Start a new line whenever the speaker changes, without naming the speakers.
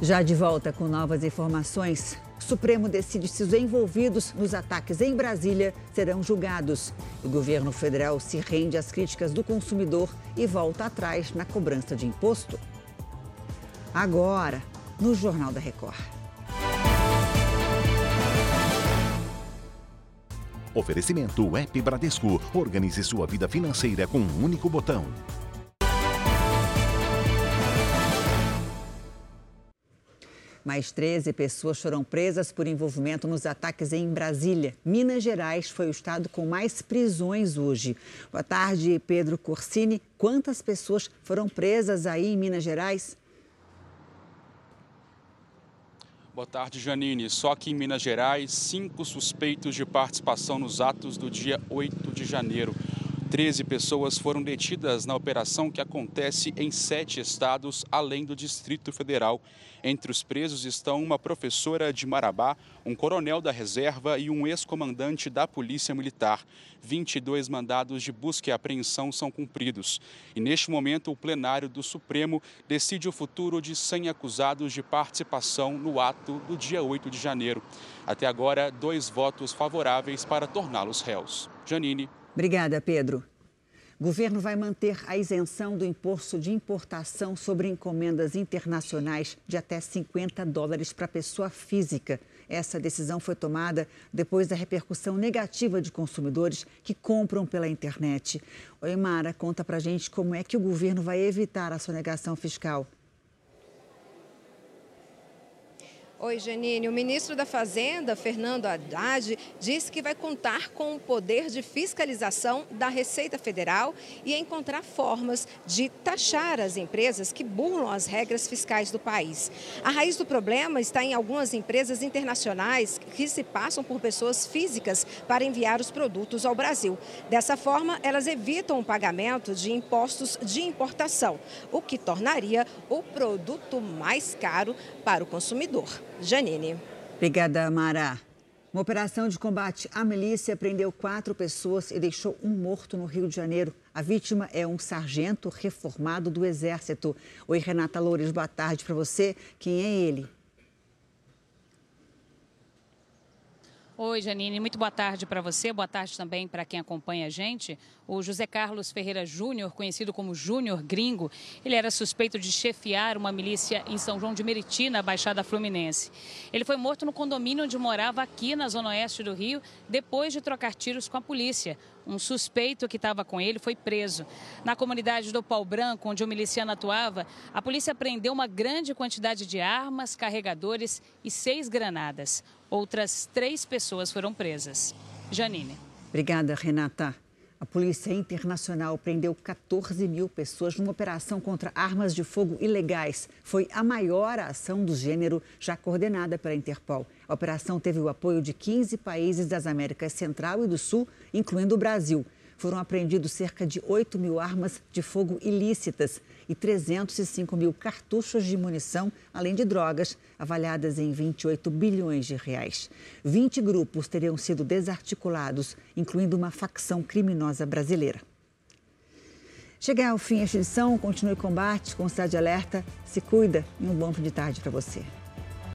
Já de volta com novas informações, o Supremo decide se os envolvidos nos ataques em Brasília serão julgados. O governo federal se rende às críticas do consumidor e volta atrás na cobrança de imposto. Agora, no Jornal da Record.
Oferecimento App Bradesco. Organize sua vida financeira com um único botão.
Mais 13 pessoas foram presas por envolvimento nos ataques em Brasília. Minas Gerais foi o estado com mais prisões hoje. Boa tarde, Pedro Corsini. Quantas pessoas foram presas aí em Minas Gerais?
Boa tarde, Janine. Só que em Minas Gerais, cinco suspeitos de participação nos atos do dia 8 de janeiro. 13 pessoas foram detidas na operação que acontece em sete estados, além do Distrito Federal. Entre os presos estão uma professora de Marabá, um coronel da reserva e um ex-comandante da Polícia Militar. 22 mandados de busca e apreensão são cumpridos. E neste momento, o plenário do Supremo decide o futuro de 100 acusados de participação no ato do dia 8 de janeiro. Até agora, dois votos favoráveis para torná-los réus. Janine.
Obrigada, Pedro. Governo vai manter a isenção do imposto de importação sobre encomendas internacionais de até 50 dólares para pessoa física. Essa decisão foi tomada depois da repercussão negativa de consumidores que compram pela internet. Oi, Mara, conta pra gente como é que o governo vai evitar a sonegação fiscal.
Oi, Janine. O ministro da Fazenda, Fernando Haddad, disse que vai contar com o poder de fiscalização da Receita Federal e encontrar formas de taxar as empresas que burlam as regras fiscais do país. A raiz do problema está em algumas empresas internacionais que se passam por pessoas físicas para enviar os produtos ao Brasil. Dessa forma, elas evitam o pagamento de impostos de importação, o que tornaria o produto mais caro para o consumidor. Janine.
Obrigada, Mara. Uma operação de combate à milícia prendeu quatro pessoas e deixou um morto no Rio de Janeiro. A vítima é um sargento reformado do Exército. Oi, Renata Loures, boa tarde para você. Quem é ele?
Oi, Janine, muito boa tarde para você, boa tarde também para quem acompanha a gente. O José Carlos Ferreira Júnior, conhecido como Júnior Gringo, ele era suspeito de chefiar uma milícia em São João de Meriti, na Baixada Fluminense. Ele foi morto no condomínio onde morava aqui na zona oeste do Rio, depois de trocar tiros com a polícia. Um suspeito que estava com ele foi preso. Na comunidade do Pau Branco, onde o miliciano atuava, a polícia prendeu uma grande quantidade de armas, carregadores e seis granadas. Outras três pessoas foram presas. Janine.
Obrigada, Renata. A Polícia Internacional prendeu 14 mil pessoas numa operação contra armas de fogo ilegais. Foi a maior ação do gênero já coordenada pela Interpol. A operação teve o apoio de 15 países das Américas Central e do Sul, incluindo o Brasil. Foram apreendidos cerca de 8 mil armas de fogo ilícitas e 305 mil cartuchos de munição, além de drogas, avaliadas em 28 bilhões de reais. 20 grupos teriam sido desarticulados, incluindo uma facção criminosa brasileira. Chegar ao fim esta edição, continue o combate com Cidade Alerta. Se cuida e um bom fim de tarde para você.